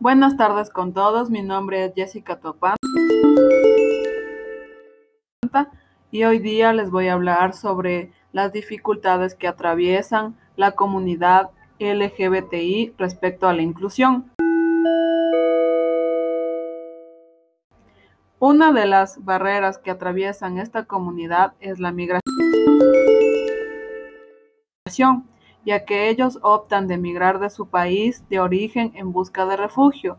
Buenas tardes con todos, mi nombre es Jessica Topán y hoy día les voy a hablar sobre las dificultades que atraviesan la comunidad LGBTI respecto a la inclusión. Una de las barreras que atraviesan esta comunidad es la migración, ya que ellos optan de emigrar de su país de origen en busca de refugio,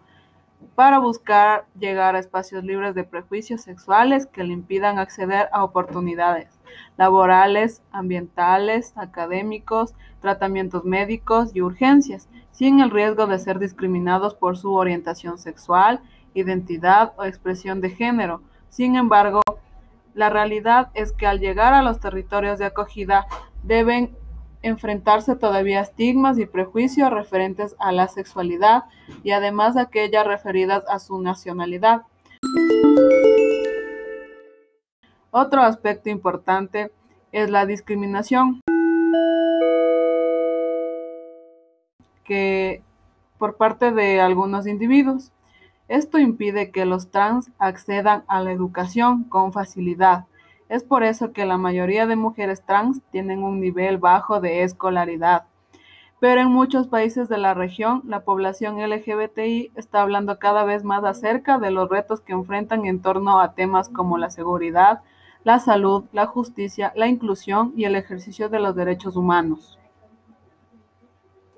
para buscar llegar a espacios libres de prejuicios sexuales que le impidan acceder a oportunidades laborales, ambientales, académicos, tratamientos médicos y urgencias, sin el riesgo de ser discriminados por su orientación sexual, identidad o expresión de género. Sin embargo, la realidad es que al llegar a los territorios de acogida deben enfrentarse todavía a estigmas y prejuicios referentes a la sexualidad y además aquellas referidas a su nacionalidad. Otro aspecto importante es la discriminación que por parte de algunos individuos. Esto impide que los trans accedan a la educación con facilidad. Es por eso que la mayoría de mujeres trans tienen un nivel bajo de escolaridad. Pero en muchos países de la región, la población LGBTI está hablando cada vez más acerca de los retos que enfrentan en torno a temas como la seguridad, la salud, la justicia, la inclusión y el ejercicio de los derechos humanos.